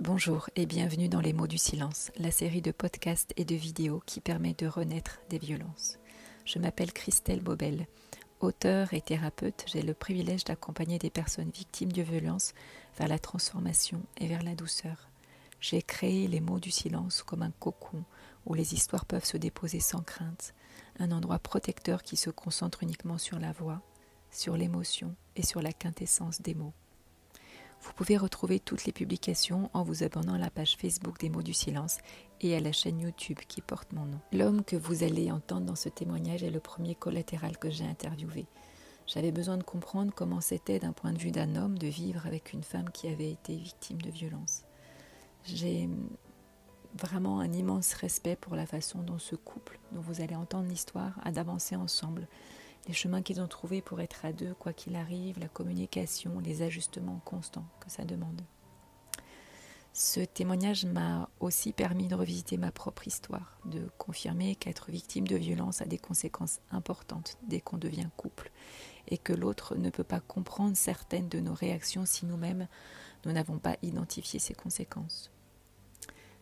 Bonjour et bienvenue dans Les mots du silence, la série de podcasts et de vidéos qui permet de renaître des violences. Je m'appelle Christelle Bobel. Auteur et thérapeute, j'ai le privilège d'accompagner des personnes victimes de violences vers la transformation et vers la douceur. J'ai créé les mots du silence comme un cocon où les histoires peuvent se déposer sans crainte, un endroit protecteur qui se concentre uniquement sur la voix, sur l'émotion et sur la quintessence des mots. Vous pouvez retrouver toutes les publications en vous abonnant à la page Facebook des mots du silence et à la chaîne YouTube qui porte mon nom. L'homme que vous allez entendre dans ce témoignage est le premier collatéral que j'ai interviewé. J'avais besoin de comprendre comment c'était d'un point de vue d'un homme de vivre avec une femme qui avait été victime de violence. J'ai vraiment un immense respect pour la façon dont ce couple, dont vous allez entendre l'histoire, a d'avancer ensemble les chemins qu'ils ont trouvés pour être à deux, quoi qu'il arrive, la communication, les ajustements constants que ça demande. Ce témoignage m'a aussi permis de revisiter ma propre histoire, de confirmer qu'être victime de violence a des conséquences importantes dès qu'on devient couple, et que l'autre ne peut pas comprendre certaines de nos réactions si nous-mêmes nous n'avons pas identifié ces conséquences.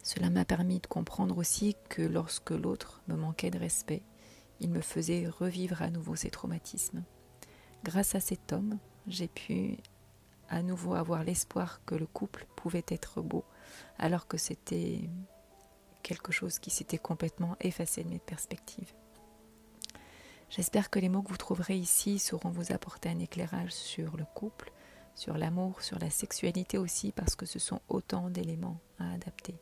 Cela m'a permis de comprendre aussi que lorsque l'autre me manquait de respect, il me faisait revivre à nouveau ces traumatismes. Grâce à cet homme, j'ai pu à nouveau avoir l'espoir que le couple pouvait être beau, alors que c'était quelque chose qui s'était complètement effacé de mes perspectives. J'espère que les mots que vous trouverez ici sauront vous apporter un éclairage sur le couple, sur l'amour, sur la sexualité aussi, parce que ce sont autant d'éléments à adapter.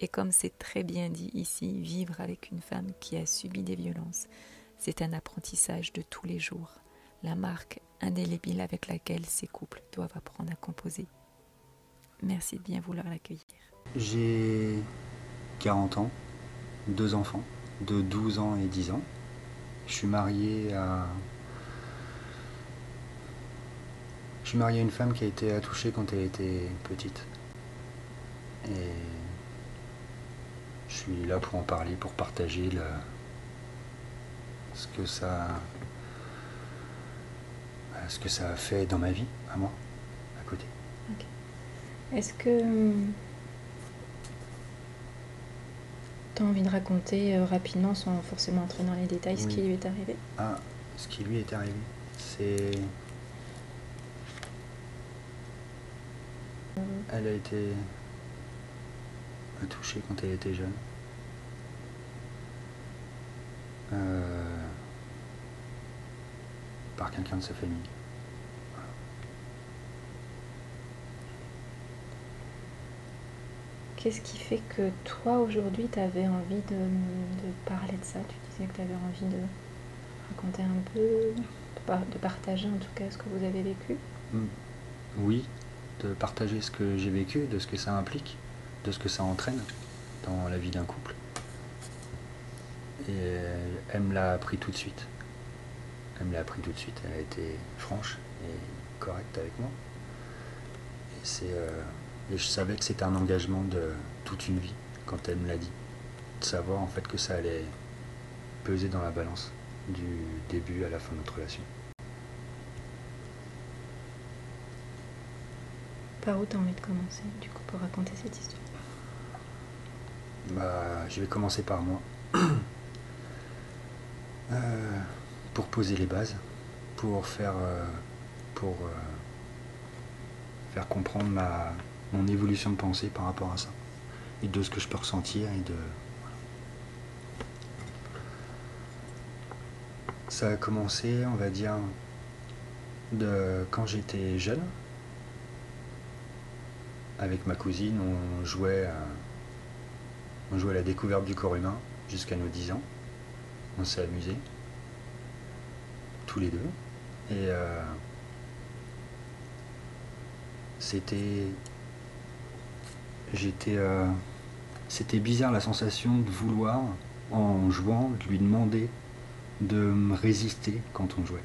Et comme c'est très bien dit ici, vivre avec une femme qui a subi des violences, c'est un apprentissage de tous les jours, la marque indélébile avec laquelle ces couples doivent apprendre à composer. Merci de bien vouloir l'accueillir. J'ai 40 ans, deux enfants, de 12 ans et 10 ans. Je suis marié à. Je suis marié à une femme qui a été attouchée quand elle était petite. Et je suis là pour en parler, pour partager ce que ça ce que ça a fait dans ma vie, à moi, à côté. Est-ce que hum, tu as envie de raconter euh, rapidement, sans forcément entrer dans les détails, ce qui lui est arrivé? Ah, ce qui lui est arrivé, c'est... Euh. Elle a été touchée quand elle était jeune. Euh, par quelqu'un de sa famille. Qu'est-ce qui fait que toi aujourd'hui tu avais envie de, parler de ça? Tu disais que tu avais envie de raconter un peu, de partager en tout cas ce que vous avez vécu? Hmm. Oui, de partager ce que j'ai vécu, de ce que ça implique de ce que ça entraîne dans la vie d'un couple. Et elle me l'a appris tout de suite. Elle me l'a appris tout de suite. Elle a été franche et correcte avec moi. Et, euh, et je savais que c'était un engagement de toute une vie quand elle me l'a dit. De savoir en fait que ça allait peser dans la balance du début à la fin de notre relation. Par où tu as envie de commencer, du coup, pour raconter cette histoire? Bah, Je vais commencer par moi. Euh, pour poser les bases, pour faire, euh, euh, comprendre mon évolution de pensée par rapport à ça. Et de ce que je peux ressentir. Ça a commencé, on va dire, de quand j'étais jeune. Avec ma cousine, on jouait on jouait à la découverte du corps humain jusqu'à nos 10 ans. On s'est amusé. Tous les deux. Et euh, c'était. J'étais. Euh, c'était bizarre la sensation de vouloir, en jouant, de lui demander de me résister quand on jouait.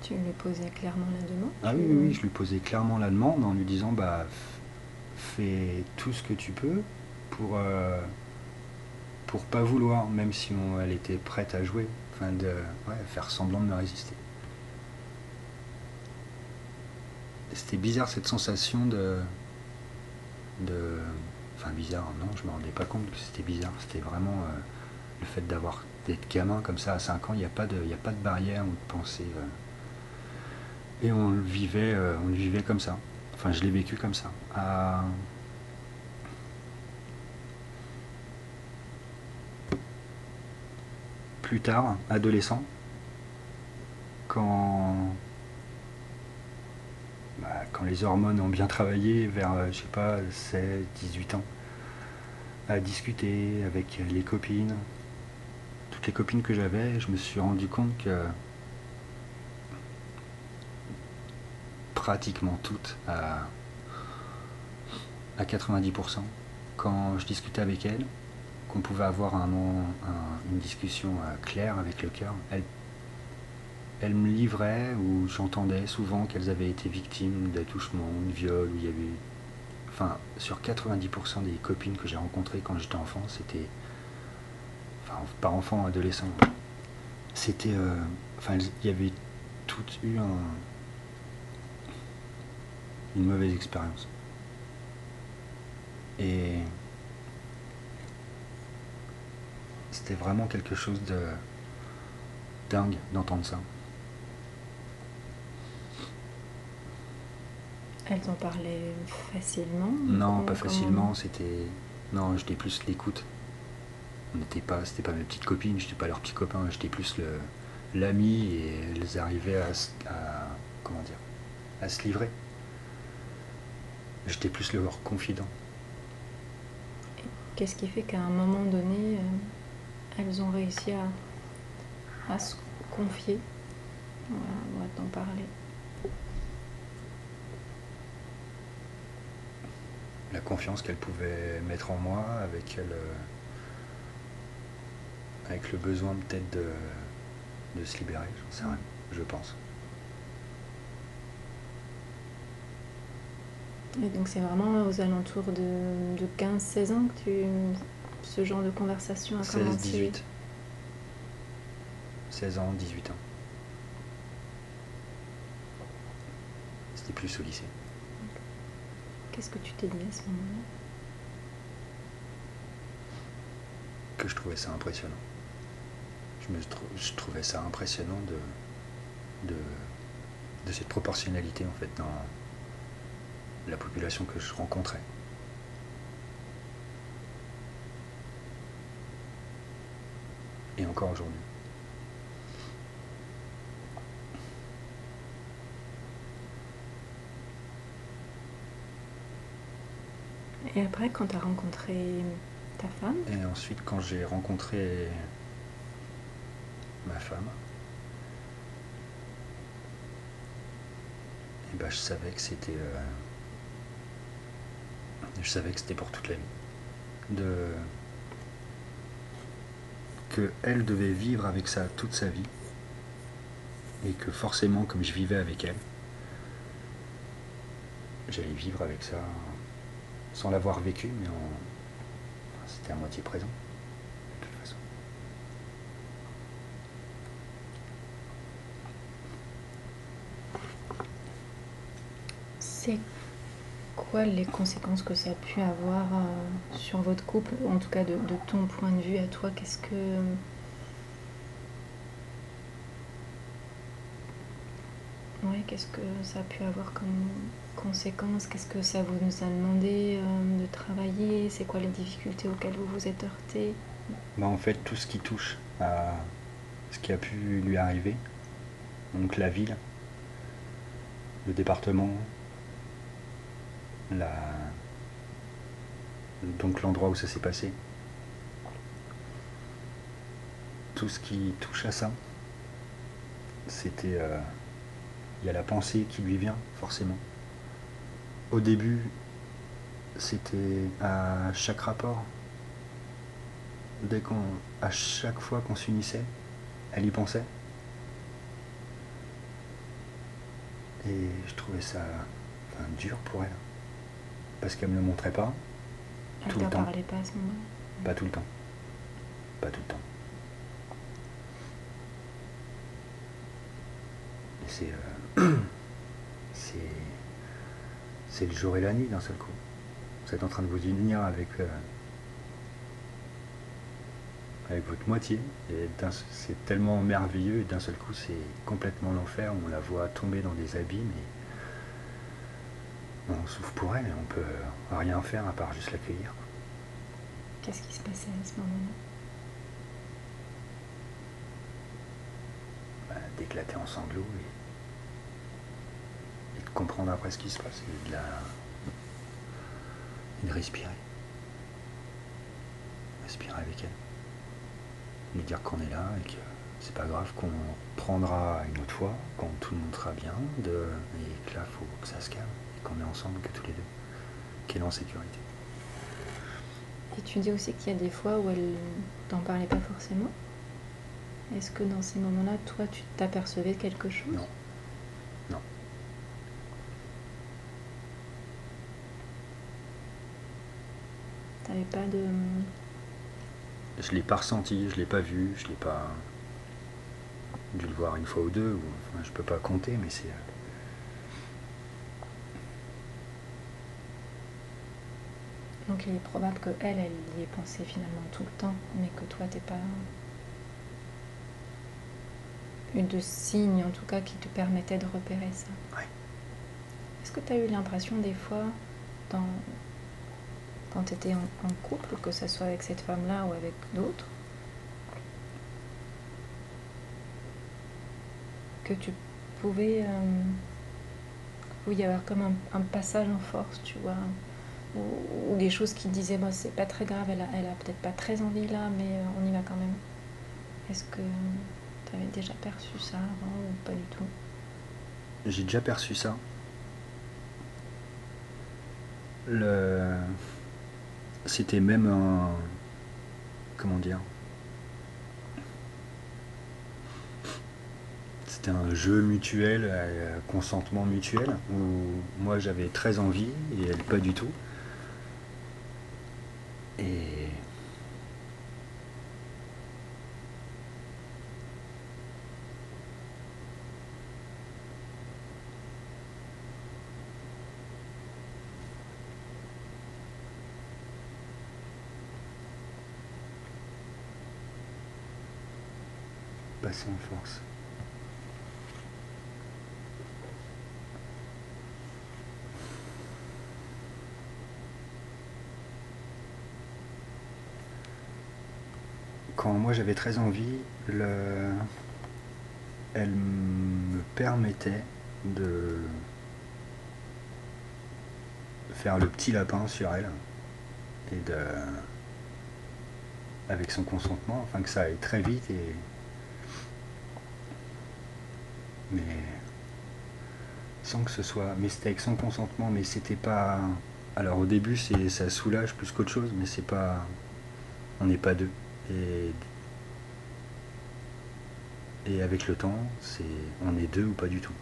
Tu lui posais clairement la demande Ah oui, oui, oui, je lui posais clairement la demande en lui disant bah fais tout ce que tu peux pour euh, pour pas vouloir, même si elle était prête à jouer, enfin de faire semblant de me résister. c'était bizarre cette sensation de. de. Enfin, bizarre, non, je me rendais pas compte que c'était bizarre. C'était vraiment euh, le fait d'avoir d'être gamin comme ça à 5 ans, il n'y a, pas de- a pas de barrière ou de pensée. euh. et on le vivait, on le vivait comme ça. Enfin, je l'ai vécu comme ça. À- Plus tard, adolescent, quand bah, quand les hormones ont bien travaillé vers, euh, je sais pas, 16, 18 ans, à discuter avec les copines, toutes les copines que j'avais, je me suis rendu compte que pratiquement toutes, à, à 90%, quand je discutais avec elles, qu'on pouvait avoir un, un- une discussion euh, claire avec le cœur, elles me livraient ou j'entendais souvent qu'elles avaient été victimes d'attouchements, de viols, où il y avait. Enfin, sur 90% des copines que j'ai rencontrées quand j'étais enfant, c'était. Enfin, pas enfant, adolescent. C'était. euh, Enfin, il y avait toutes eu un. Une mauvaise expérience. Et. C'était vraiment quelque chose de. dingue d'entendre ça. Elles en parlaient facilement Non, pas facilement, c'était. Non, j'étais plus l'écoute. On n'était pas. C'était pas mes petites copines, j'étais pas leurs petits copains, j'étais plus le l'ami et elles arrivaient à- comment dire à se livrer. J'étais plus leur confident. Qu'est-ce qui fait qu'à un moment donné, euh, elles ont réussi à, à se confier Voilà, on va t'en parler? La confiance qu'elles pouvaient mettre en moi avec le, avec le besoin peut-être de, de se libérer, j'en sais rien, je pense. Et donc c'est vraiment aux alentours de, de 15-16 ans que tu, ce genre de conversation a 16, commencé 18. 16 ans, 18 ans. C'était plus au lycée. Qu'est-ce que tu t'es dit à ce moment-là? Que je trouvais ça impressionnant. Je, me je trouvais ça impressionnant de, de, de cette proportionnalité en fait dans la population que je rencontrais. Et encore aujourd'hui. Et après, quand tu as rencontré ta femme, Et ensuite, quand j'ai rencontré ma femme, et ben, je savais que c'était. euh, je savais que c'était pour toute la vie. De. Que elle devait vivre avec ça toute sa vie. Et que forcément, comme je vivais avec elle, j'allais vivre avec ça sans l'avoir vécu, mais en, C'était à moitié présent, de toute façon. c'est les conséquences que ça a pu avoir euh, sur votre couple En tout cas, de, ton point de vue à toi, qu'est-ce que. Ouais, qu'est-ce que ça a pu avoir comme conséquences? Qu'est-ce que ça vous nous a demandé euh, de travailler? C'est quoi les difficultés auxquelles vous vous êtes heurtés? Bah, en fait, tout ce qui touche à ce qui a pu lui arriver, donc la ville, le département, donc l'endroit où ça s'est passé, tout ce qui touche à ça, c'était... euh, Il y a la pensée qui lui vient, forcément. Au début, c'était à chaque rapport, dès qu'on, à chaque fois qu'on s'unissait, elle y pensait. Et je trouvais ça dur pour elle. Parce qu'elle me le montrait pas, Elle Tout le temps. parlait pas à ce moment-là pas tout le temps. Pas tout le temps. C'est. euh, c'est. c'est le jour et la nuit d'un seul coup. Vous êtes en train de vous unir avec, euh, avec votre moitié. Et c'est tellement merveilleux et d'un seul coup c'est complètement l'enfer. On la voit tomber dans des abîmes et on souffre pour elle et on peut rien faire à part juste l'accueillir. Qu'est-ce qui se passait à ce moment-là? Bah, D'éclater en sanglots et, de comprendre après ce qui se passe et de, la, et de respirer. Respirer avec elle lui dire qu'on est là et que c'est pas grave, qu'on prendra une autre fois, quand tout le monde sera bien, de, et que là, il faut que ça se calme, qu'on est ensemble, que tous les deux, qu'elle est en sécurité. Et tu dis aussi qu'il y a des fois où elle t'en parlait pas forcément. Est-ce que dans ces moments-là, toi, tu t'apercevais quelque chose? Non. Non. T'avais pas de je l'ai pas ressenti, je l'ai pas vu, je l'ai pas dû le voir une fois ou deux, ou, enfin, je peux pas compter, mais c'est. Donc il est probable que elle, elle y ait pensé finalement tout le temps, mais que toi t'es pas eu de signes en tout cas qui te permettaient de repérer ça. Est-ce que tu as eu l'impression des fois dans quand tu étais en, couple, que ce soit avec cette femme-là ou avec d'autres, que tu pouvais, euh, y avoir comme un, passage en force, tu vois, ou, des choses qui disaient, bah, c'est pas très grave, elle a, elle a peut-être pas très envie là, mais euh, on y va quand même. Est-ce que tu avais déjà perçu ça avant ou pas du tout? J'ai déjà perçu ça. Le c'était même un. Comment dire? C'était un jeu mutuel, un consentement mutuel, où moi j'avais très envie et elle pas du tout. Et passer en force. Moi j'avais très envie, le... elle me permettait de faire le petit lapin sur elle et de avec son consentement, afin que ça aille très vite et mais sans que ce soit. Mais c'était avec son consentement, mais c'était pas. Alors au début, c'est ça soulage plus qu'autre chose, mais c'est pas. On n'est pas deux. Et. Et avec le temps, c'est. On est deux ou pas du tout.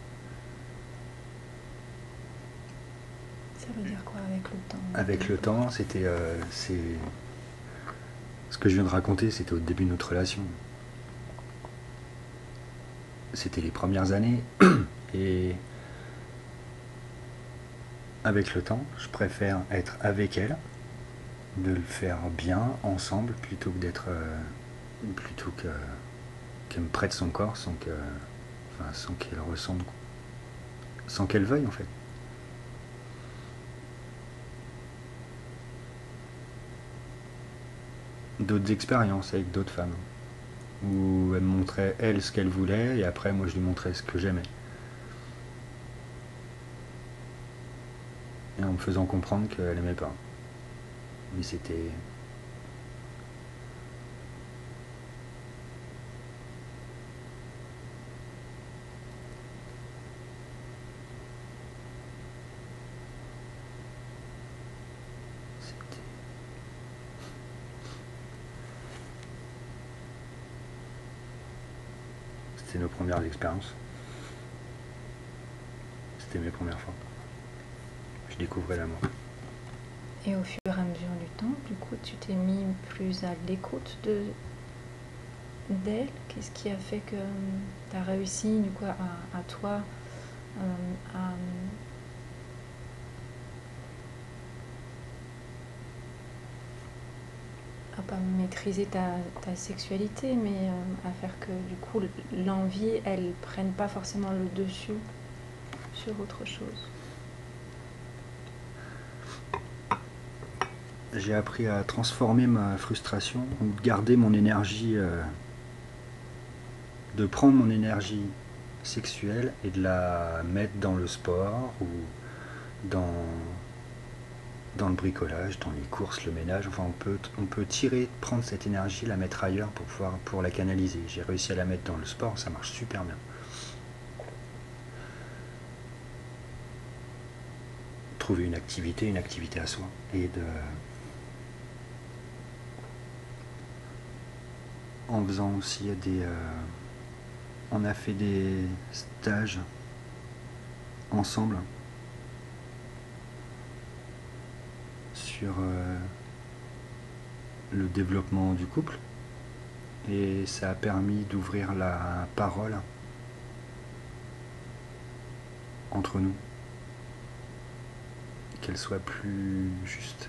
Ça veut dire quoi avec le temps? Avec le temps, c'était. Euh, c'est. Ce que je viens de raconter, c'était au début de notre relation c'était les premières années. Et avec le temps, je préfère être avec elle, de le faire bien ensemble plutôt que d'être euh, plutôt que qu'elle me prête son corps sans que enfin, sans qu'elle ressente sans qu'elle veuille en fait. D'autres expériences avec d'autres femmes où elle me montrait elle ce qu'elle voulait et après moi je lui montrais ce que j'aimais. Et en me faisant comprendre qu'elle aimait pas. Mais c'était C'était nos premières expériences. C'était mes premières fois. Je découvrais l'amour. Et au fur et à mesure du temps, du coup, tu t'es mis plus à l'écoute de d'elle. Qu'est-ce qui a fait que euh, tu as réussi, du coup, à, toi, euh, à à pas maîtriser ta, ta sexualité, mais euh, à faire que du coup l'envie, elle prenne pas forcément le dessus sur autre chose? J'ai appris à transformer ma frustration de garder mon énergie, euh, de prendre mon énergie sexuelle et de la mettre dans le sport ou dans dans le bricolage, dans les courses, le ménage. Enfin, on peut, on peut tirer, prendre cette énergie, la mettre ailleurs pour pouvoir pour la canaliser. J'ai réussi à la mettre dans le sport, ça marche super bien. Trouver une activité, une activité à soi. Et de. En faisant aussi des. Euh, on a fait des stages ensemble sur euh, le développement du couple et ça a permis d'ouvrir la parole entre nous, qu'elle soit plus juste.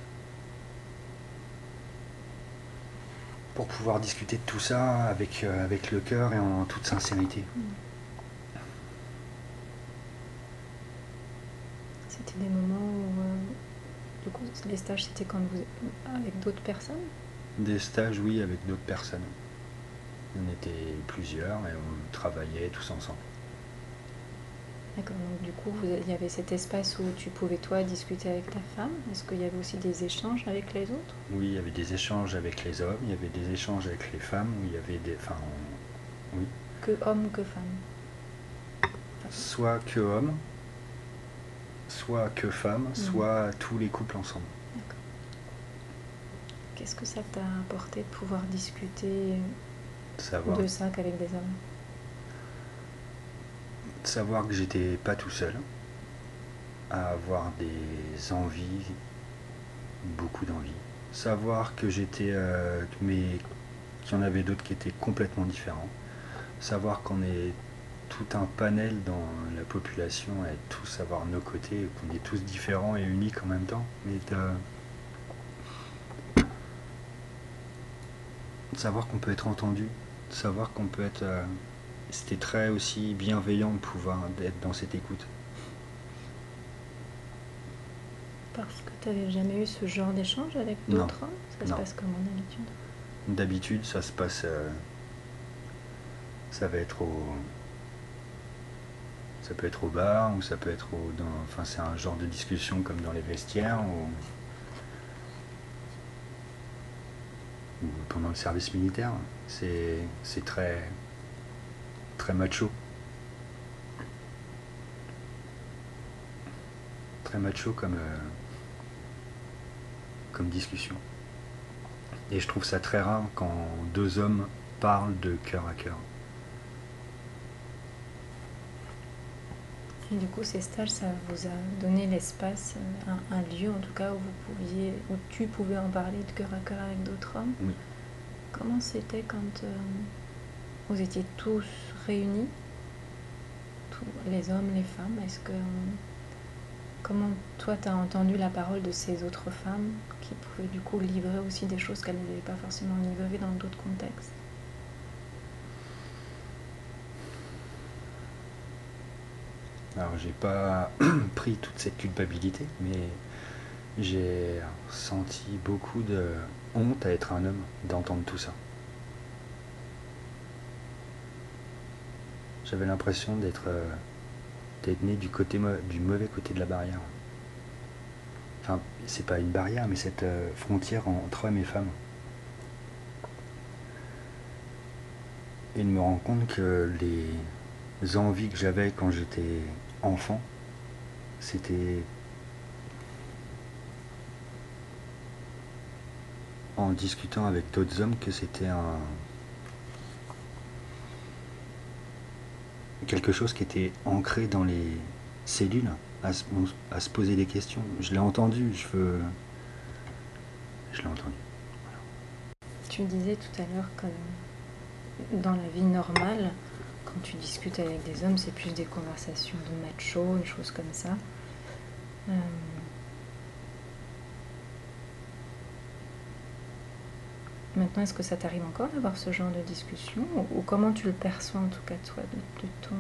Pour pouvoir discuter de tout ça avec, euh, avec le cœur et en toute sincérité. C'était des moments où euh, du coup, les stages, c'était quand vous avec d'autres personnes? Des stages, oui, avec d'autres personnes. On était plusieurs et on travaillait tous ensemble. D'accord, donc du coup, il y avait cet espace où tu pouvais, toi, discuter avec ta femme. Est-ce qu'il y avait aussi des échanges avec les autres? Oui, il y avait des échanges avec les hommes, il y avait des échanges avec les femmes, où il y avait des... Enfin, oui. Que hommes, que femmes? Soit que hommes, soit que femmes, mhm. soit tous les couples ensemble. Qu'est-ce que ça t'a apporté de pouvoir discuter de ça qu'avec des hommes? Savoir que j'étais pas tout seul, à avoir des envies, beaucoup d'envies. Savoir que j'étais, euh, mais qu'il y en avait d'autres qui étaient complètement différents. Savoir qu'on est tout un panel dans la population et tous avoir nos côtés, qu'on est tous différents et uniques en même temps. Mais de, savoir qu'on peut être entendu, de savoir qu'on peut être. Euh, c'était très aussi bienveillant de pouvoir être dans cette écoute. Parce que tu n'avais jamais eu ce genre d'échange avec d'autres hommes? Ça se passe comment d'habitude D'habitude, ça se passe. Euh, ça va être au ça peut être au bar ou ça peut être au, dans, enfin c'est un genre de discussion comme dans les vestiaires ou, pendant le service militaire. C'est, c'est très très macho. Très macho comme, euh, comme discussion. Et je trouve ça très rare quand deux hommes parlent de cœur à cœur. du coup, ces stages, ça vous a donné l'espace, un, lieu en tout cas où vous pouviez, où tu pouvais en parler de cœur à cœur avec d'autres hommes? Oui. Comment c'était quand euh, vous étiez tous réunis, tous, les hommes, les femmes Est-ce que comment toi tu as entendu la parole de ces autres femmes qui pouvaient du coup livrer aussi des choses qu'elles n'avaient pas forcément livrées dans d'autres contextes? Alors j'ai pas pris toute cette culpabilité, mais j'ai senti beaucoup de honte à être un homme, d'entendre tout ça. J'avais l'impression d'être euh, né du côté du mauvais côté de la barrière. Enfin, c'est pas une barrière, mais cette euh, frontière entre hommes et femmes. Et de me rendre compte que les envies que j'avais quand j'étais enfant, c'était en discutant avec d'autres hommes que c'était un quelque chose qui était ancré dans les cellules à se, à se poser des questions. Je l'ai entendu, je veux je l'ai entendu. Tu disais tout à l'heure que dans la vie normale, quand tu discutes avec des hommes, c'est plus des conversations de macho, des choses comme ça. Euh, Maintenant, est-ce que ça t'arrive encore d'avoir ce genre de discussion ou, comment tu le perçois en tout cas toi de, ton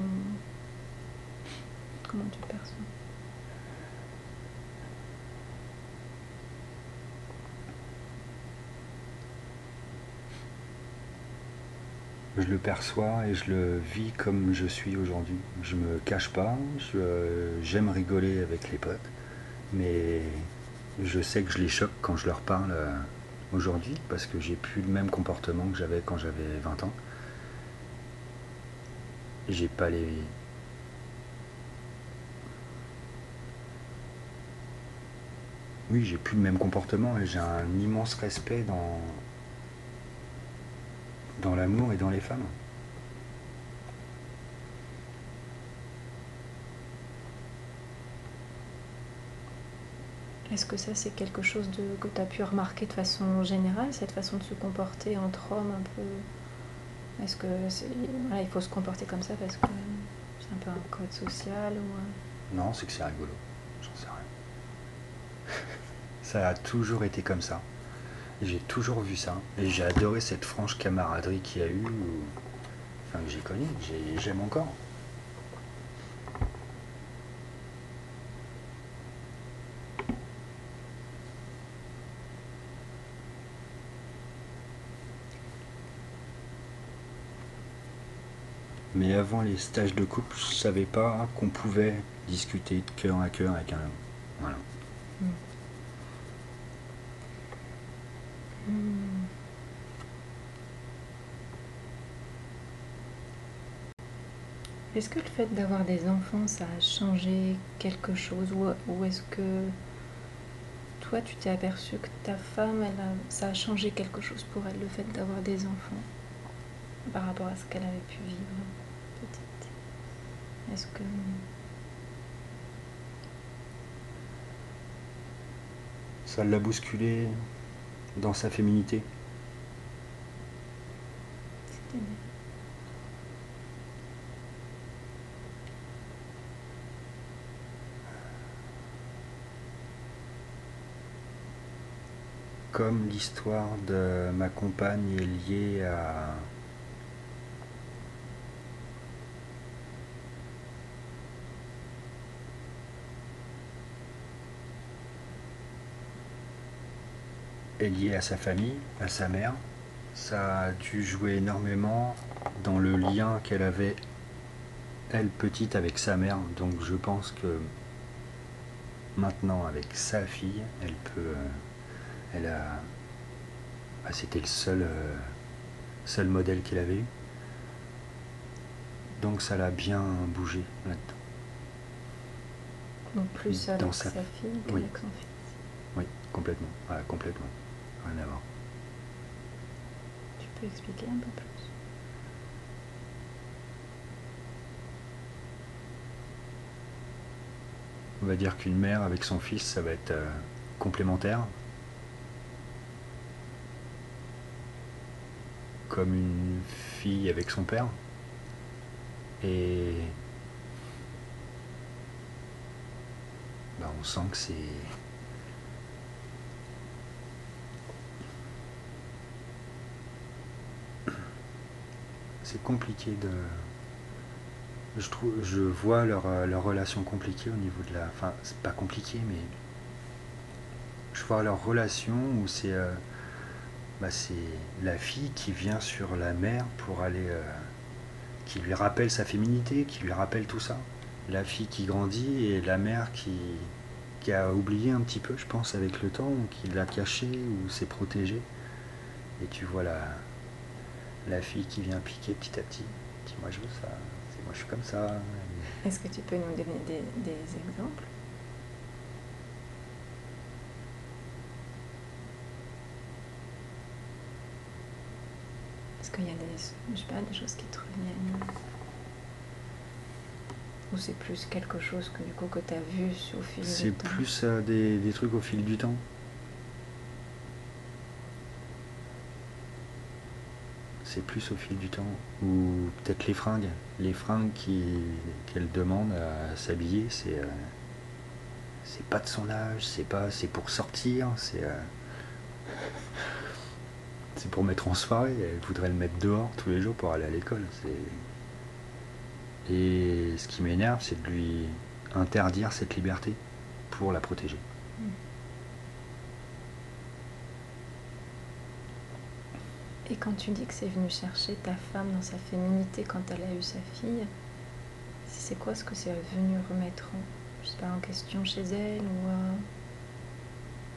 comment tu le perçois? Je le perçois et je le vis comme je suis aujourd'hui. Je me cache pas, j'aime rigoler avec les potes, mais je sais que je les choque quand je leur parle euh, aujourd'hui parce que j'ai plus le même comportement que j'avais quand j'avais 20 ans. J'ai pas les. Oui, j'ai plus le même comportement et j'ai un immense respect dans, dans l'amour et dans les femmes. Est-ce que ça, c'est quelque chose que tu as pu remarquer de façon générale, cette façon de se comporter entre hommes un peu? Est-ce que il faut se comporter comme ça parce que c'est un peu un code social ou... Non, c'est que c'est rigolo. J'en sais rien. ça a toujours été comme ça. J'ai toujours vu ça. Et j'ai adoré cette franche camaraderie qu'il y a eu, enfin que j'ai connue, j'aime encore. Mais avant les stages de couple, je savais pas qu'on pouvait discuter de cœur à cœur avec un homme. Voilà. Hmm. Est-ce que le fait d'avoir des enfants, ça a changé quelque chose Ou, est-ce que toi, tu t'es aperçu que ta femme, ça a changé quelque chose pour elle, le fait d'avoir des enfants, par rapport à ce qu'elle avait pu vivre? Est-ce que ça l'a bousculé dans sa féminité. Comme l'histoire de ma compagne est liée à est liée à sa famille, à sa mère. Ça a dû jouer énormément dans le lien qu'elle avait, elle petite, avec sa mère. Donc je pense que maintenant, avec sa fille, elle peut. Euh, elle a. Bah, c'était le seul, euh, seul modèle qu'elle avait eu. Donc ça l'a bien bougé là-dedans. Donc plus avec sa, fille qu'avec son fils. Oui, complètement. complètement. Tu peux expliquer un peu plus? On va dire qu'une mère avec son fils, ça va être euh, complémentaire. Comme une fille avec son père. Et bah, on sent que c'est c'est compliqué de. Je, trouve, je vois leur, euh, leur relation compliquée au niveau de la. Enfin, c'est pas compliqué, mais. Je vois leur relation où c'est. Euh, bah, la fille qui vient sur la mère pour aller. Euh, qui lui rappelle sa féminité, qui lui rappelle tout ça. La fille qui grandit et la mère qui, qui a oublié un petit peu, je pense, avec le temps, ou qui l'a caché ou s'est protégée. Et tu vois la, la fille qui vient piquer petit à petit. Dis moi je veux ça, moi je suis comme ça. Est-ce que tu peux nous donner des, exemples? Est-ce qu'il y a des, je sais pas, des choses qui te reviennent? Ou c'est plus quelque chose que du coup que tu as vu au fil du temps? C'est plus euh, des trucs au fil du temps. C'est plus au fil du temps. Ou peut-être les fringues. Les fringues qu'elle demande à s'habiller, c'est euh, c'est pas de son âge, c'est pour sortir, euh, c'est pour mettre en soirée. Elle voudrait le mettre dehors tous les jours pour aller à l'école. Et ce qui m'énerve, c'est de lui interdire cette liberté pour la protéger. Et quand tu dis que c'est venu chercher ta femme dans sa féminité quand elle a eu sa fille, c'est quoi ce que c'est venu remettre en, je sais pas, en question chez elle ou euh,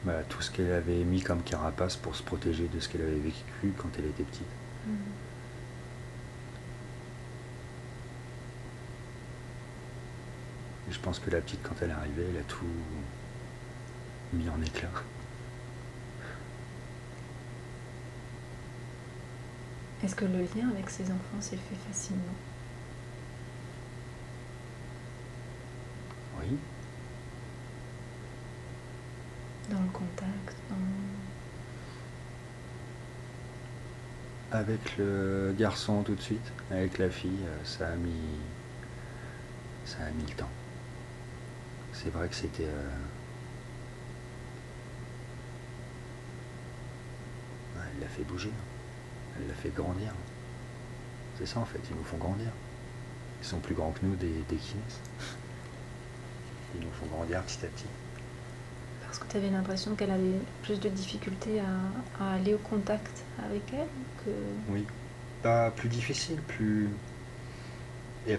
bah, Tout ce qu'elle avait mis comme carapace pour se protéger de ce qu'elle avait vécu quand elle était petite. Hmm. je pense que la petite, quand elle est arrivée, elle a tout mis en éclat. Est-ce que le lien avec ses enfants s'est fait facilement? Oui. Dans le contact, Avec le garçon tout de suite, avec la fille, euh, ça a mis ça a mis le temps. C'est vrai que c'était euh, elle l'a fait bouger. Elle l'a fait grandir. C'est ça en fait, ils nous font grandir. Ils sont plus grands que nous qu'ils naissent. Ils nous font grandir petit à petit. Parce que tu avais l'impression qu'elle avait plus de difficultés à, aller au contact avec elle que... Oui. Pas plus difficile, plus. Et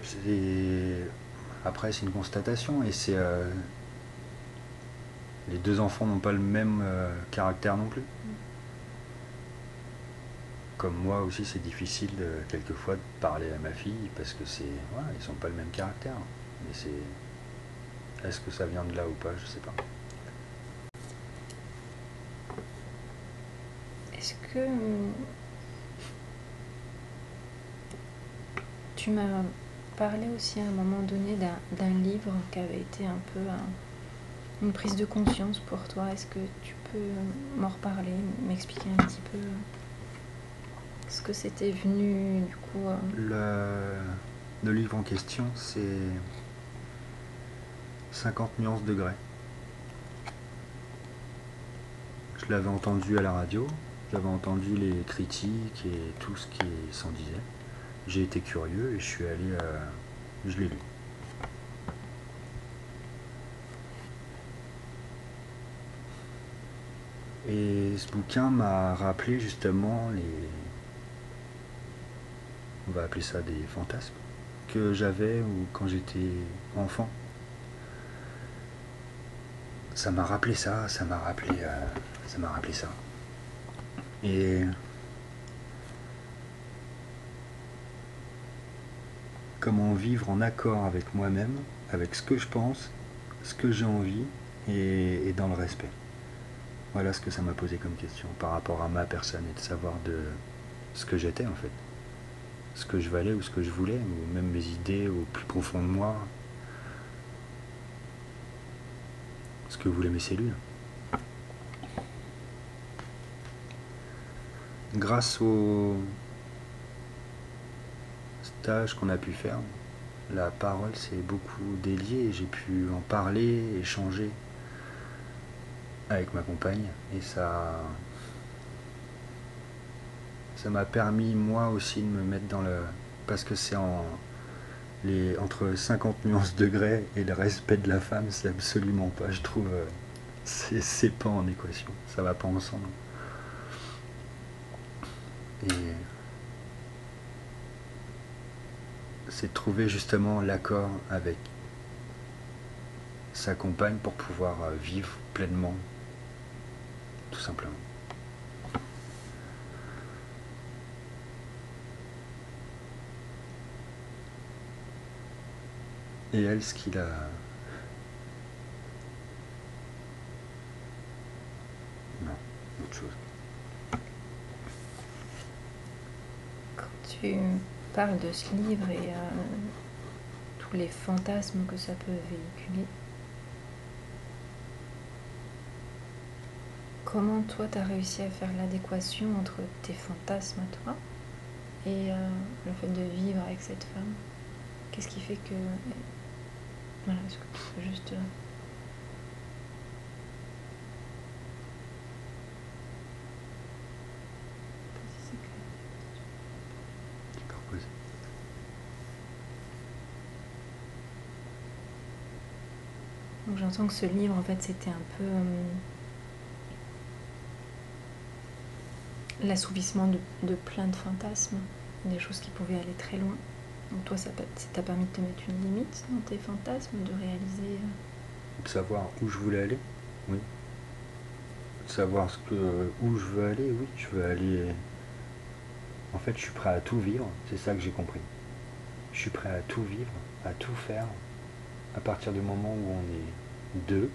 après, c'est une constatation et c'est. Euh, les deux enfants n'ont pas le même euh, caractère non plus. Mm comme moi aussi, c'est difficile de, quelquefois de parler à ma fille parce que c'est, voilà, ils sont pas le même caractère. Mais c'est, est-ce que ça vient de là ou pas, je sais pas. Est-ce que tu m'as parlé aussi à un moment donné d'un livre qui avait été un peu une prise de conscience pour toi Est-ce que tu peux m'en reparler, m'expliquer un petit peu est-ce que c'était venu du coup euh, le, livre en question, c'est 50 nuances de grès. Je l'avais entendu à la radio, j'avais entendu les critiques et tout ce qui s'en disait. J'ai été curieux et je suis allé, euh, je l'ai lu. Et ce bouquin m'a rappelé justement les, on va appeler ça des fantasmes, que j'avais ou quand j'étais enfant. Ça m'a rappelé ça, ça m'a rappelé, euh, ça m'a rappelé ça. Et comment vivre en accord avec moi-même, avec ce que je pense, ce que j'ai envie et, dans le respect. Voilà ce que ça m'a posé comme question par rapport à ma personne et de savoir de ce que j'étais en fait ce que je valais ou ce que je voulais, ou même mes idées au plus profond de moi, ce que voulaient mes cellules. Grâce au stage qu'on a pu faire, la parole s'est beaucoup déliée, j'ai pu en parler, échanger avec ma compagne, et ça ça m'a permis moi aussi de me mettre dans le. Parce que c'est en. Les, entre 50 nuances degrés et le respect de la femme, c'est absolument pas, je trouve, euh, c'est pas en équation, ça va pas ensemble. Et c'est trouver justement l'accord avec sa compagne pour pouvoir euh, vivre pleinement, tout simplement. Et elle, ce qu'il a. Non, autre chose. Quand tu parles de ce livre et euh, tous les fantasmes que ça peut véhiculer, comment toi tu as réussi à faire l'adéquation entre tes fantasmes à toi et euh, le fait de vivre avec cette femme? Qu'est-ce qui fait que voilà, est-ce que tu peux juste... Euh, Donc j'entends que ce livre, en fait, c'était un peu euh, l'assouvissement de plein de fantasmes, des choses qui pouvaient aller très loin. Donc toi, ça t'a permis de te mettre une limite dans tes fantasmes, de réaliser... euh, De savoir où je voulais aller, oui. De savoir où je veux aller, oui. Je veux aller. En fait, je suis prêt à tout vivre, c'est ça que j'ai compris. Je suis prêt à tout vivre, à tout faire, à partir du moment où on est deux,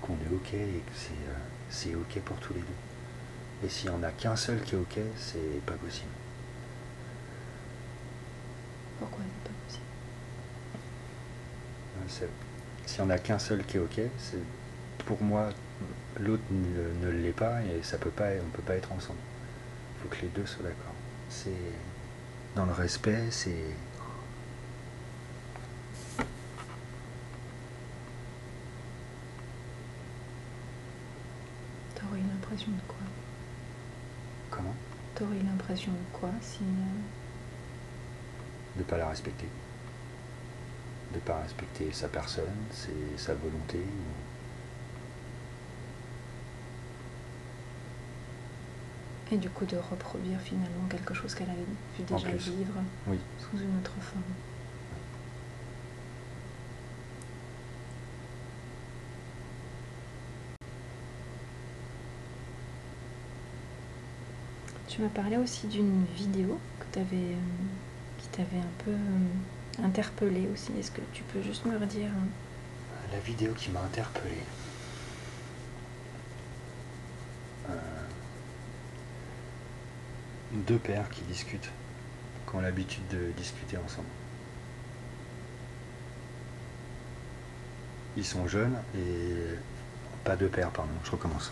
qu'on est OK et que c'est euh, OK pour tous les deux. Et s'il n'y en a qu'un seul qui est OK, c'est pas possible. Pourquoi c'est pas possible? C'est- S'il n'y en a qu'un seul qui est OK, c'est pour moi, l'autre ne, ne l'est pas et ça peut pas, on peut pas être ensemble. Il faut que les deux soient d'accord. C'est dans le respect, c'est T'aurais eu l'impression de quoi? Comment? T'aurais eu l'impression de quoi si... De pas la respecter. De pas respecter sa personne, sa volonté. Et du coup de reproduire finalement quelque chose qu'elle avait vu déjà vivre Oui. sous une autre forme. Tu m'as parlé aussi d'une vidéo que t'avais, euh, qui t'avait un peu euh, interpellé aussi. Est-ce que tu peux juste me redire hein? La vidéo qui m'a interpellé. Euh, deux pères qui discutent, qui ont l'habitude de discuter ensemble. Ils sont jeunes et. Pas deux pères, pardon, je recommence.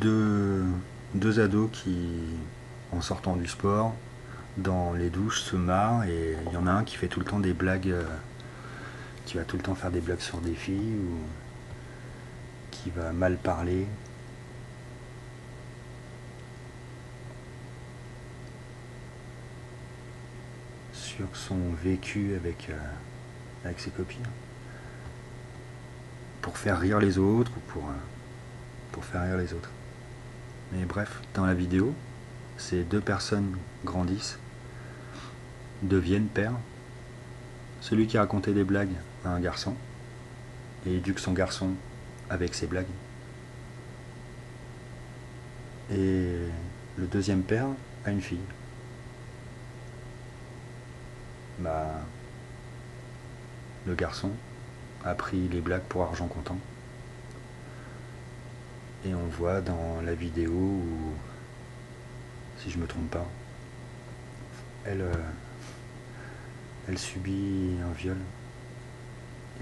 Deux, deux ados qui, en sortant du sport, dans les douches, se marrent et il y en a un qui fait tout le temps des blagues. euh, qui va tout le temps faire des blagues sur des filles ou qui va mal parler. Sur son vécu avec, euh, avec ses copines. Pour faire rire les autres ou pour, euh, pour faire rire les autres. Mais bref, dans la vidéo, ces deux personnes grandissent, deviennent pères, celui qui racontait des blagues à un garçon et éduque son garçon avec ses blagues. Et le deuxième père a une fille. Bah, le garçon a pris les blagues pour argent comptant. Et on voit dans la vidéo où, si je me trompe pas, elle, euh, elle subit un viol.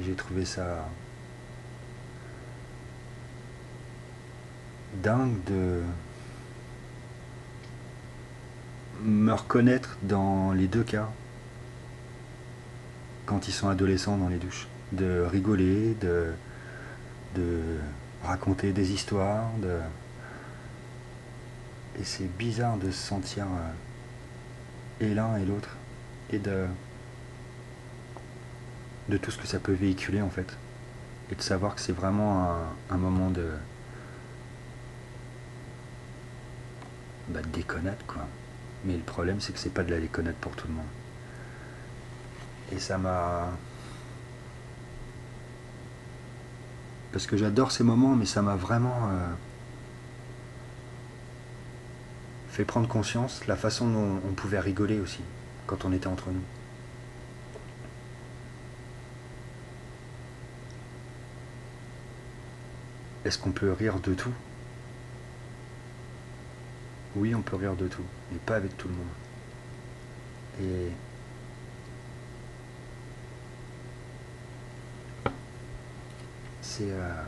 J'ai trouvé ça dingue de me reconnaître dans les deux cas quand ils sont adolescents dans les douches. De rigoler, de, raconter des histoires. Et c'est bizarre de se sentir euh, et l'un et l'autre et de de tout ce que ça peut véhiculer en fait. Et de savoir que c'est vraiment un, moment de bah, de déconnade quoi. Mais le problème c'est que c'est pas de la déconnade pour tout le monde. Et ça m'a parce que j'adore ces moments mais ça m'a vraiment euh, fait prendre conscience la façon dont on pouvait rigoler aussi quand on était entre nous Est-ce qu'on peut rire de tout? Oui, on peut rire de tout, mais pas avec tout le monde. Et c'est euh,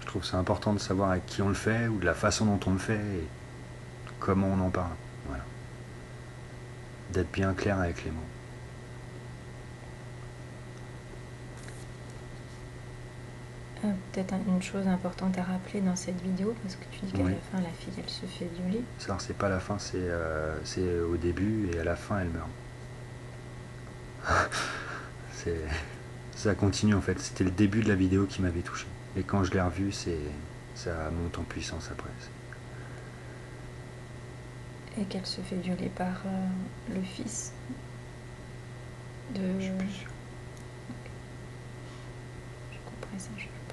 je trouve c'est important de savoir avec qui on le fait ou de la façon dont on le fait et comment on en parle. Voilà. D'être bien clair avec les mots. Euh, Peut-être un- une chose importante à rappeler dans cette vidéo, parce que tu dis qu'à Oui. la fin, la fille, elle se fait violer. Ça, c'est pas la fin, c'est euh, c'est au début et à la fin, elle meurt. c'est, ça continue en fait. C'était le début de la vidéo qui m'avait touché. Et quand je l'ai revu, c'est, ça monte en puissance après. Et qu'elle se fait violer par euh, le fils de. Je suis plus sûr. Je compris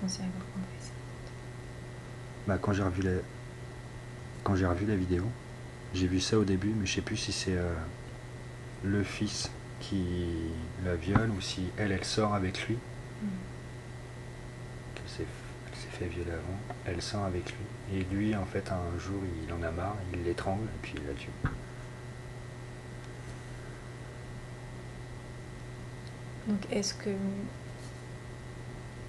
avoir compris ça. Bah, quand j'ai revu la, quand j'ai revu la vidéo, j'ai vu ça au début, mais je sais plus si c'est euh, le fils qui la viole ou si elle, elle sort avec lui. Mm. elle s'est fait violer avant, elle sort avec lui. Et lui, en fait, un jour, il en a marre, il l'étrangle et puis il la tue. Donc est-ce que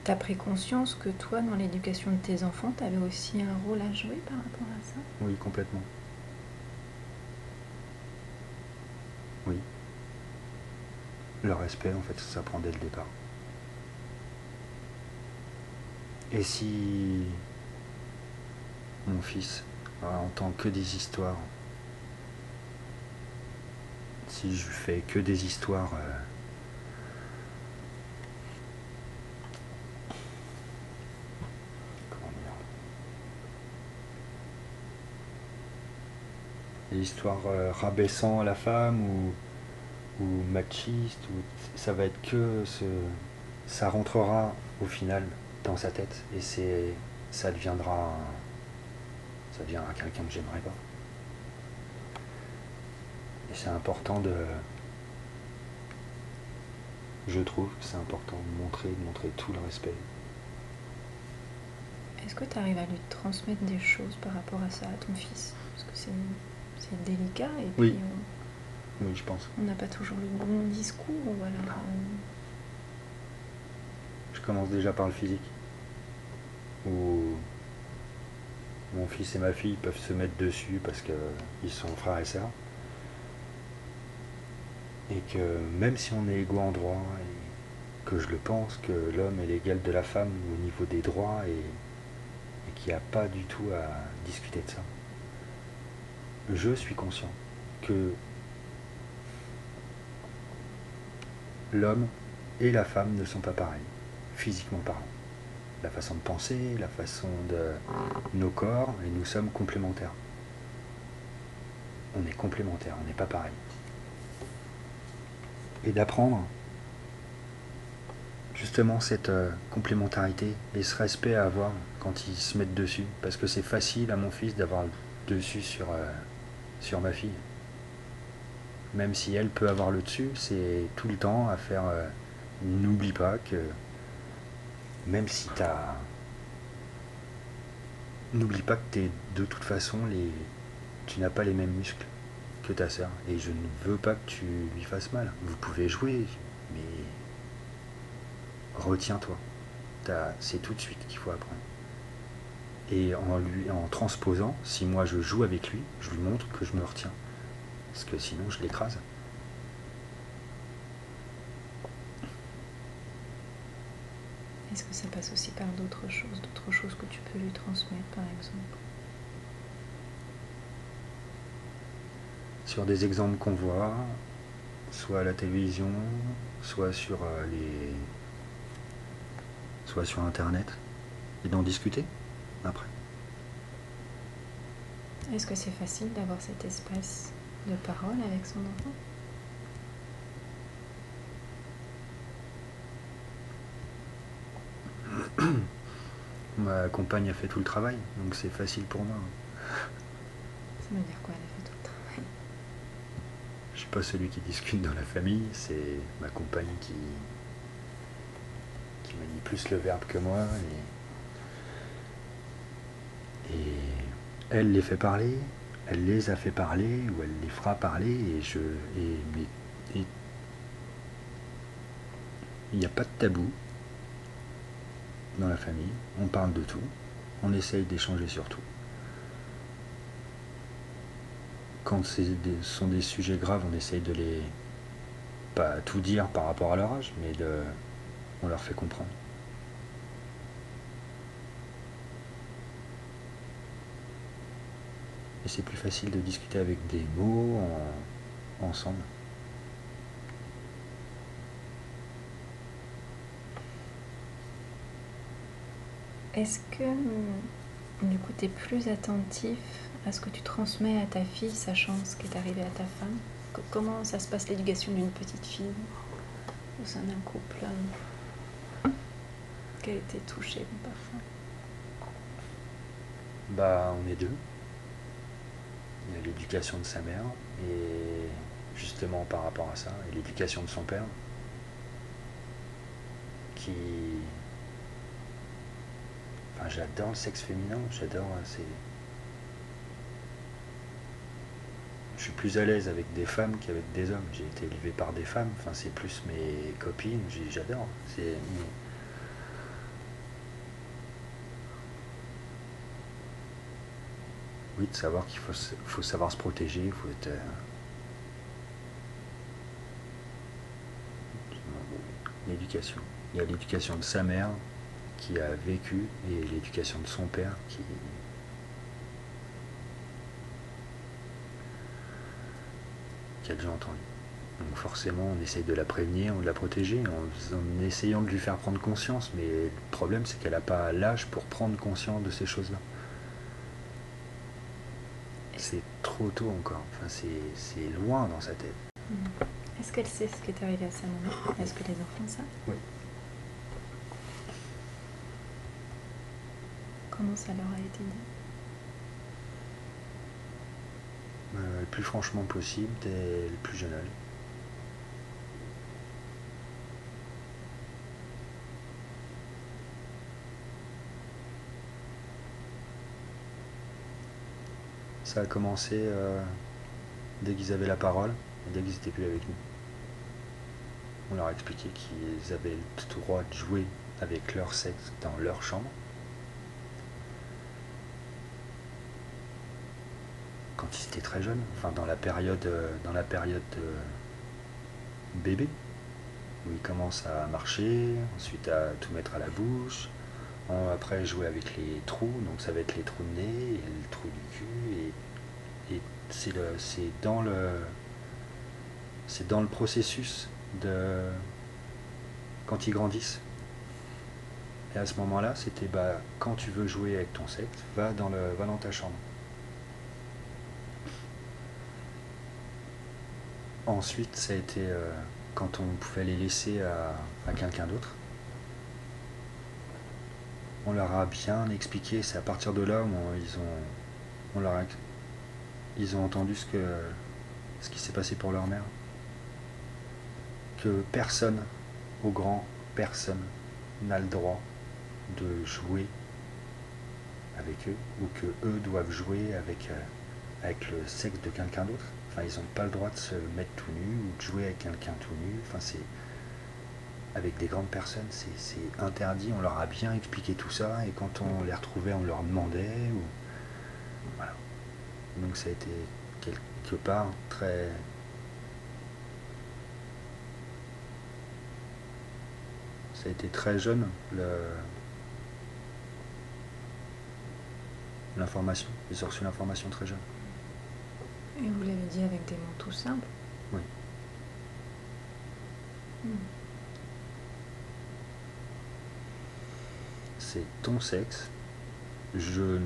tu as pris conscience que toi, dans l'éducation de tes enfants, tu avais aussi un rôle à jouer par rapport à ça? Oui, complètement. Oui. Le respect, en fait, ça prend dès le départ. Et si mon fils entend que des histoires, si je fais que des histoires euh, comment dire des histoires euh, rabaissant la femme ou, machiste ou ça va être que ça rentrera au final dans sa tête et c'est ça deviendra ça deviendra quelqu'un que j'aimerais pas. Et c'est important de je trouve que c'est important de montrer de montrer tout le respect. Est-ce que tu arrives à lui transmettre des choses par rapport à ça à ton fils? Parce que c'est c'est délicat et puis Oui. on- oui je pense on n'a pas toujours le bon discours. Ou alors, euh, je commence déjà par le physique où mon fils et ma fille peuvent se mettre dessus parce qu'ils sont frères et sœurs et que même si on est égaux en droit et que je le pense que l'homme est l'égal de la femme au niveau des droits et, et qu'il n'y a pas du tout à discuter de ça je suis conscient que l'homme et la femme ne sont pas pareils physiquement parlant la façon de penser, la façon de nos corps, et nous sommes complémentaires. On est complémentaires, on n'est pas pareil. Et d'apprendre justement cette euh, complémentarité et ce respect à avoir quand ils se mettent dessus, parce que c'est facile à mon fils d'avoir le dessus sur, euh, sur ma fille. Même si elle peut avoir le dessus, c'est tout le temps à faire. euh, N'oublie pas que même si t'as. N'oublie pas que t'es de toute façon les. Tu n'as pas les mêmes muscles que ta sœur. Et je ne veux pas que tu lui fasses mal. Vous pouvez jouer, mais retiens-toi. C'est tout de suite qu'il faut apprendre. Et en lui en transposant, si moi je joue avec lui, je lui montre que je me retiens. Parce que sinon je l'écrase. Est-ce que ça passe aussi par d'autres choses, d'autres choses que tu peux lui transmettre par exemple? Sur des exemples qu'on voit, soit à la télévision, soit sur euh, les, soit sur internet, et d'en discuter? Après. Est-ce que c'est facile d'avoir cet espace de parole avec son enfant? Ma compagne a fait tout le travail, donc c'est facile pour moi. Ça veut dire quoi, elle a fait tout le travail? Je suis pas celui qui discute dans la famille, c'est ma compagne qui qui manie plus le verbe que moi et, et elle les fait parler, elle les a fait parler ou elle les fera parler et je et et il n'y a pas de tabou dans la famille, on parle de tout, on essaye d'échanger sur tout. Quand ce sont des sujets graves, on essaye de les pas tout dire par rapport à leur âge, mais on leur fait comprendre. Et c'est plus facile de discuter avec des mots ensemble. Est-ce que hum, du coup tu es plus attentif à ce que tu transmets à ta fille, sachant ce qui est arrivé à ta femme? Comment ça se passe l'éducation d'une petite fille? Au sein d'un couple hum, qui a été touché par ça Bah, on est deux. L'éducation de sa mère et justement par rapport à ça, et l'éducation de son père qui. Enfin, j'adore le sexe féminin, j'adore. Euh, c'est. Je suis plus à l'aise avec des femmes qu'avec des hommes. J'ai été élevé par des femmes, enfin, c'est plus mes copines, j'adore. De savoir qu'il faut, savoir se protéger, il faut être. Euh, l'éducation. Il y a l'éducation de sa mère qui a vécu et l'éducation de son père qui, qui a déjà entendu. Donc forcément, on essaye de la prévenir de la protéger en, en essayant de lui faire prendre conscience. Mais le problème, c'est qu'elle n'a pas l'âge pour prendre conscience de ces choses-là. C'est trop tôt encore. Enfin, c'est loin dans sa tête. Mmh. Est-ce qu'elle sait ce qui est arrivé à sa maman? Est-ce que les enfants savent? Oui. Comment ça leur a été dit? Euh, Le plus franchement possible dès le plus jeune âge. Ça a commencé euh, dès qu'ils avaient la parole et dès qu'ils n'étaient plus avec nous. On leur a expliqué qu'ils avaient le droit de jouer avec leur sexe dans leur chambre. Quand ils étaient très jeunes, enfin dans la période, euh, dans la période euh, bébé, où ils commencent à marcher, ensuite à tout mettre à la bouche, après jouer avec les trous, donc ça va être les trous de nez, et le trou du cul, et, c'est dans le c'est dans le processus de quand ils grandissent. Et à ce moment-là, c'était bah, quand tu veux jouer avec ton sexe, va dans, le, va dans ta chambre. Ensuite, ça a été euh, quand on pouvait les laisser à, quelqu'un d'autre. On leur a bien expliqué, c'est à partir de là où ils ont, entendu ce, qui s'est passé pour leur mère que personne, au grand personne, n'a le droit de jouer avec eux ou que eux doivent jouer avec, euh, avec le sexe de quelqu'un d'autre. Enfin, ils n'ont pas le droit de se mettre tout nu ou de jouer avec quelqu'un tout nu. Avec des grandes personnes, c'est interdit. On leur a bien expliqué tout ça et quand on les retrouvait, on leur demandait. Ou... Voilà. Donc ça a été quelque part très ça a été très jeune, l'information. Ils ont reçu l'information très jeune. Et vous l'avez dit avec des mots tout simples? Oui. Hmm. C'est ton sexe. Je.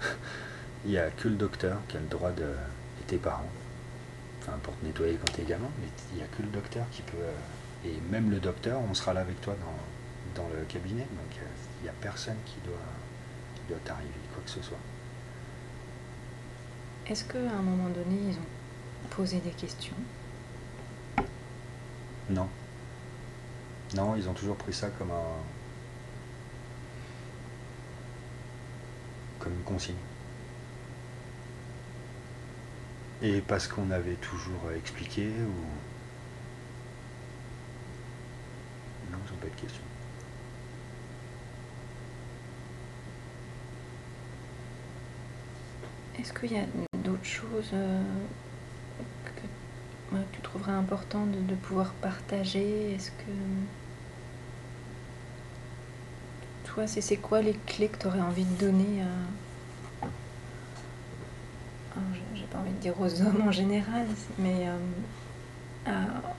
Il n'y a que le docteur qui a le droit de. et tes parents. Enfin, pour te nettoyer quand t'es gamin, mais il n'y a que le docteur qui peut. Euh, et même le docteur, on sera là avec toi dans, le cabinet, donc euh, il n'y a personne qui doit, doit t'arriver, quoi que ce soit. Est-ce qu'à un moment donné, ils ont posé des questions? Non. Non, ils ont toujours pris ça comme un. Comme consigne. Et parce qu'on avait toujours expliqué ou pas de questions. Est-ce qu'il y a d'autres choses euh, que, tu trouverais important de, pouvoir partager? Est-ce que. Toi, c'est quoi les clés que tu aurais envie de donner à. J'ai pas envie de dire aux hommes en général, mais euh, à,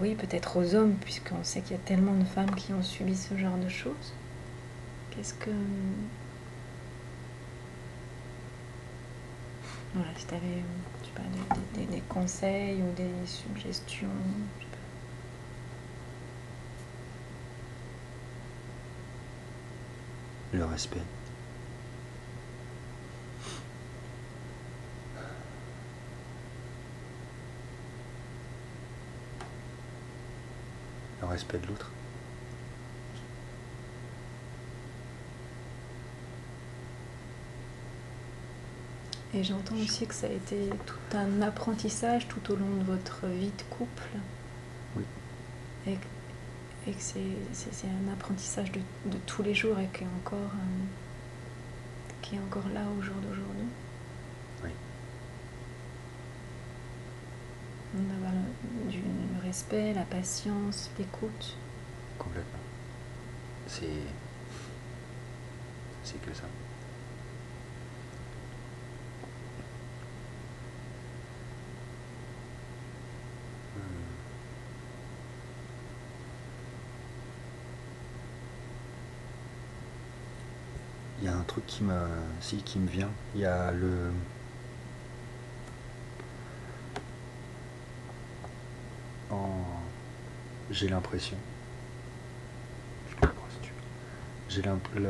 oui, peut-être aux hommes, puisqu'on sait qu'il y a tellement de femmes qui ont subi ce genre de choses. Qu'est-ce que. Voilà, si tu avais des, des, conseils ou des suggestions. Le respect. Le respect de l'autre. Et j'entends aussi que ça a été tout un apprentissage tout au long de votre vie de couple. Oui. Et, que c'est un apprentissage de, tous les jours et qui est encore, euh, qui est encore là au jour d'aujourd'hui. Oui. D'avoir du respect, la patience, l'écoute. Complètement. C'est. C'est que ça. Qui me, si, qui me vient. Il y a le. J'ai l'impression. J'ai l'impression.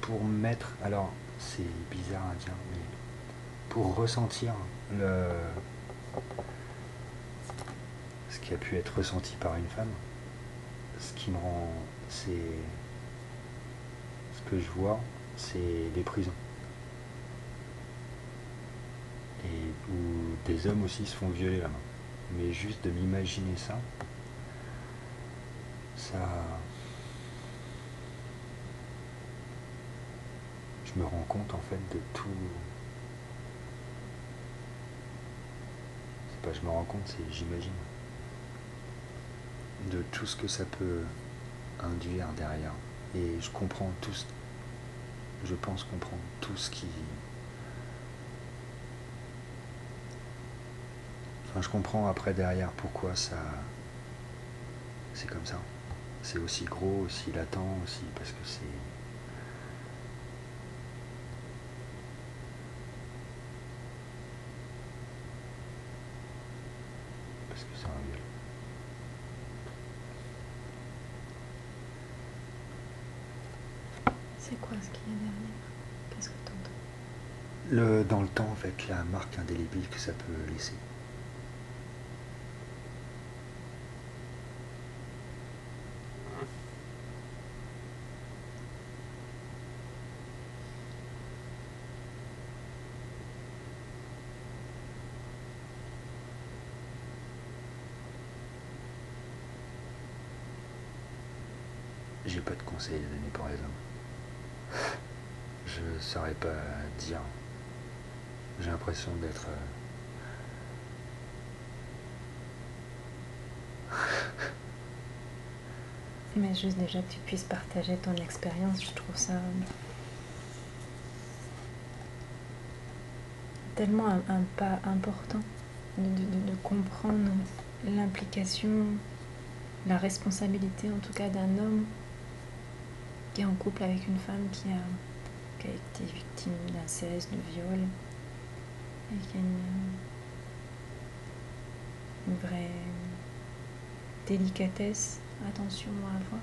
Pour mettre. Alors, c'est bizarre à dire, mais. Pour ressentir le. Ce qui a pu être ressenti par une femme, ce qui me rend. C'est que je vois, c'est des prisons. Et où des hommes aussi se font violer main. Mais juste de m'imaginer ça, ça. Je me rends compte en fait de tout. C'est pas je me rends compte, c'est j'imagine. De tout ce que ça peut induire derrière. Et je comprends tout ce je pense comprendre tout ce qui. Enfin, je comprends après derrière pourquoi ça. C'est comme ça. C'est aussi gros, aussi latent, aussi parce que c'est. Parce que c'est un viol. C'est quoi ce qu'il y a derrière Qu'est-ce que tu entends le, Dans le temps, fait, la marque indélébile que ça peut laisser. J'ai pas de conseils à donner pour les hommes je saurais pas dire. J'ai l'impression d'être... Euh, Mais juste déjà que tu puisses partager ton expérience, je trouve ça tellement un, pas important de comprendre l'implication, la responsabilité en tout cas d'un homme qui est en couple avec une femme qui a, qui a été victime d'inceste, de viol, et qui a une, vraie délicatesse, attention à avoir.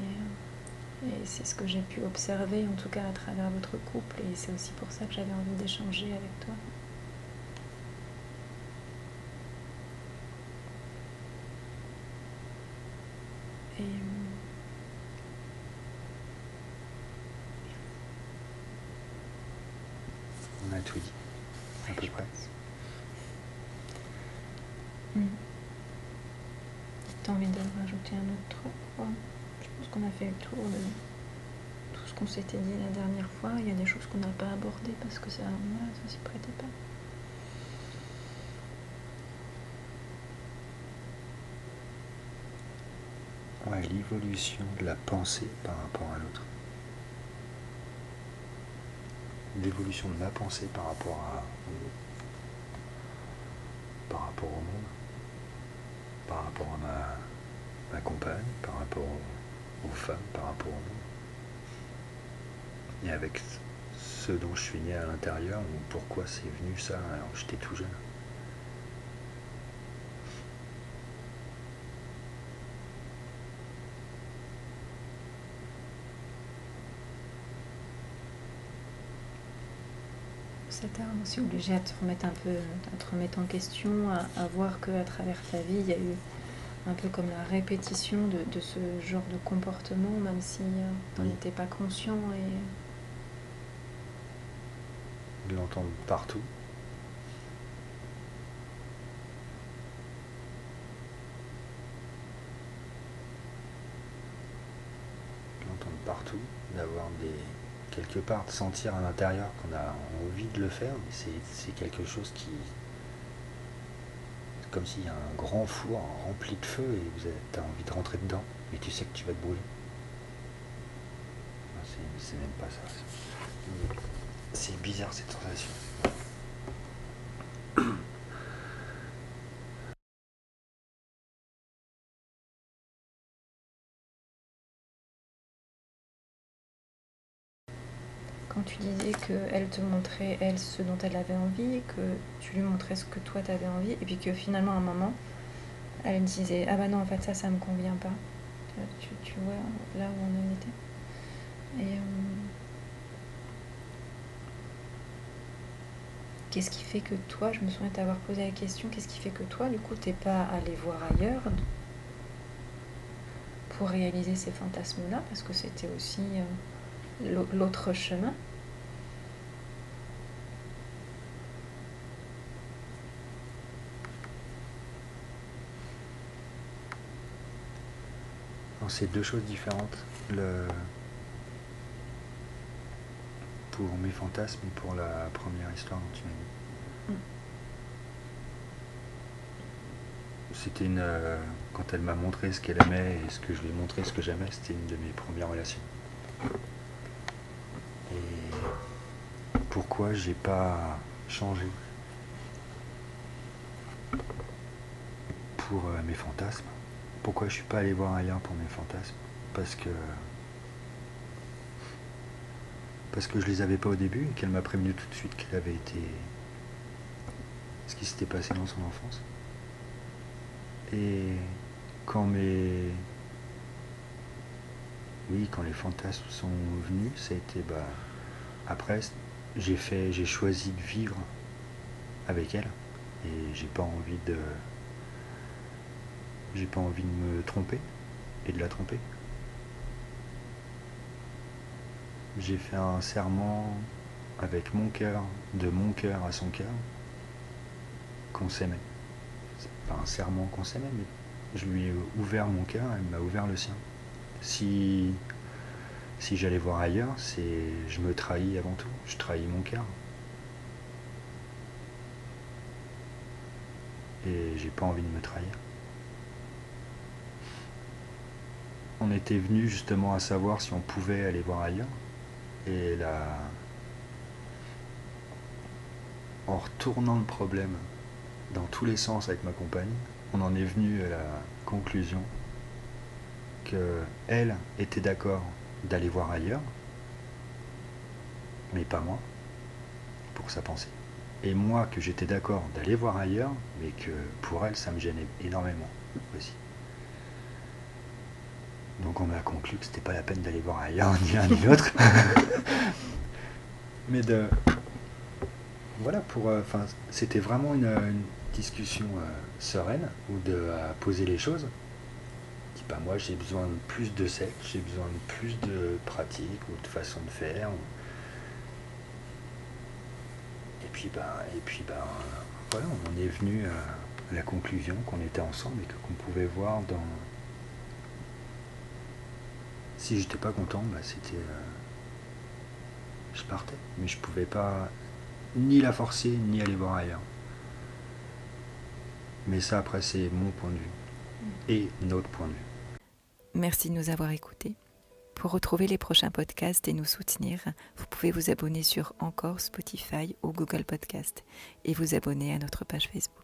Et, et c'est ce que j'ai pu observer, en tout cas à travers votre couple, et c'est aussi pour ça que j'avais envie d'échanger avec toi. Et On a tout dit, à peu près. Hmm. T'as envie de rajouter un autre truc Je pense qu'on a fait le tour de tout ce qu'on s'était dit la dernière fois. Il y a des choses qu'on n'a pas abordées parce que ça, voilà, ça s'y prêtait pas. Ouais, l'évolution de la pensée par rapport à l'autre. l'évolution de ma pensée par rapport à par rapport au monde par rapport à ma, ma compagne, par rapport aux, femmes, par rapport au monde. Et avec ce dont je suis né à l'intérieur, ou pourquoi c'est venu ça alors que j'étais tout jeune. ça t'a aussi obligé à te remettre un peu, à te remettre en question, à, voir qu'à travers ta vie, il y a eu un peu comme la répétition de, ce genre de comportement, même si euh, tu n'étais pas conscient et. De l'entendre partout. De l'entendre partout, d'avoir des quelque part de sentir à l'intérieur qu'on a envie de le faire, c'est quelque chose qui. Comme s'il y a un grand four rempli de feu et vous as envie de rentrer dedans, mais tu sais que tu vas te brûler. C'est même pas ça. C'est bizarre cette sensation. tu disais qu'elle te montrait, elle, ce dont elle avait envie, que tu lui montrais ce que toi, tu avais envie, et puis que finalement, à un moment, elle disait Ah bah non, en fait, ça, ça me convient pas. Tu, vois là où on en était. Euh, qu'est-ce qui fait que toi, je me souviens t'avoir posé la question, qu'est-ce qui fait que toi, du coup, t'es pas allé voir ailleurs pour réaliser ces fantasmes-là? Parce que c'était aussi euh, l'autre chemin. c'est deux choses différentes. Pour mes fantasmes et pour la première histoire dont tu m'as dit. C'était une. Euh, quand elle m'a montré ce qu'elle aimait et ce que je lui ai montré ce que j'aimais, c'était une de mes premières relations. Et pourquoi j'ai pas changé pour euh, mes fantasmes? Pourquoi je suis pas allé voir ailleurs pour mes fantasmes? Parce que. Parce que je les avais pas au début et qu'elle m'a prévenu tout de suite qu'elle avait été. ce qui s'était passé dans son enfance. Et quand mes. Oui, quand les fantasmes sont venus, ça a été. Bah, après, j'ai fait. j'ai choisi de vivre avec elle. Et j'ai pas envie de j'ai pas envie de me tromper et de la tromper. J'ai fait un serment avec mon cœur, de mon cœur à son cœur, qu'on s'aimait. C'est pas un serment qu'on s'aimait, mais je lui ai ouvert mon cœur, elle m'a ouvert le sien. Si, si j'allais voir ailleurs, c'est je me trahis avant tout, je trahis mon cœur. Et j'ai pas envie de me trahir. on était venu justement à savoir si on pouvait aller voir ailleurs. Et là, en retournant le problème dans tous les sens avec ma compagne, on en est venu à la conclusion que elle était d'accord d'aller voir ailleurs, mais pas moi, pour sa pensée. Et moi que j'étais d'accord d'aller voir ailleurs, mais que pour elle ça me gênait énormément aussi. Donc on a conclu que c'était pas la peine d'aller voir ailleurs, ni l'un ni l'autre. Mais de. Voilà, pour. Euh, enfin, c'était vraiment une, discussion euh, sereine, ou de poser les choses. Dis pas, moi j'ai besoin de plus de sexe, j'ai besoin de plus de pratique, ou de façon de faire. Et puis, bah, et puis bah, voilà, on en est venu à la conclusion qu'on était ensemble et qu'on pouvait voir dans si j'étais pas content, bah c'était. Euh, je partais. Mais je pouvais pas ni la forcer, ni aller voir ailleurs. Mais ça, après, c'est mon point de vue. Et notre point de vue. Merci de nous avoir écoutés. Pour retrouver les prochains podcasts et nous soutenir, vous pouvez vous abonner sur encore Spotify ou Google Podcast et vous abonner à notre page Facebook.